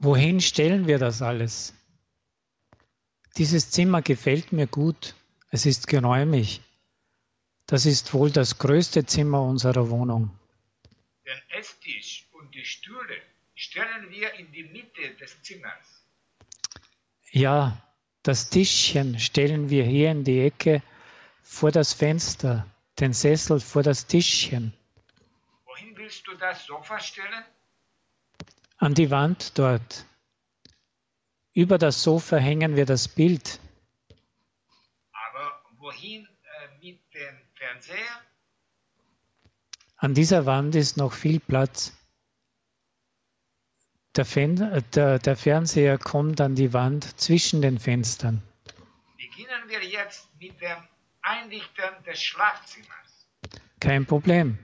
Wohin stellen wir das alles? Dieses Zimmer gefällt mir gut. Es ist geräumig. Das ist wohl das größte Zimmer unserer Wohnung. Den Esstisch und die Stühle stellen wir in die Mitte des Zimmers. Ja, das Tischchen stellen wir hier in die Ecke vor das Fenster, den Sessel vor das Tischchen. Wohin willst du das Sofa stellen? An die Wand dort. Über das Sofa hängen wir das Bild. Aber wohin äh, mit dem Fernseher? An dieser Wand ist noch viel Platz. Der, Fen äh, der, der Fernseher kommt an die Wand zwischen den Fenstern. Beginnen wir jetzt mit dem Einrichten des Schlafzimmers. Kein Problem.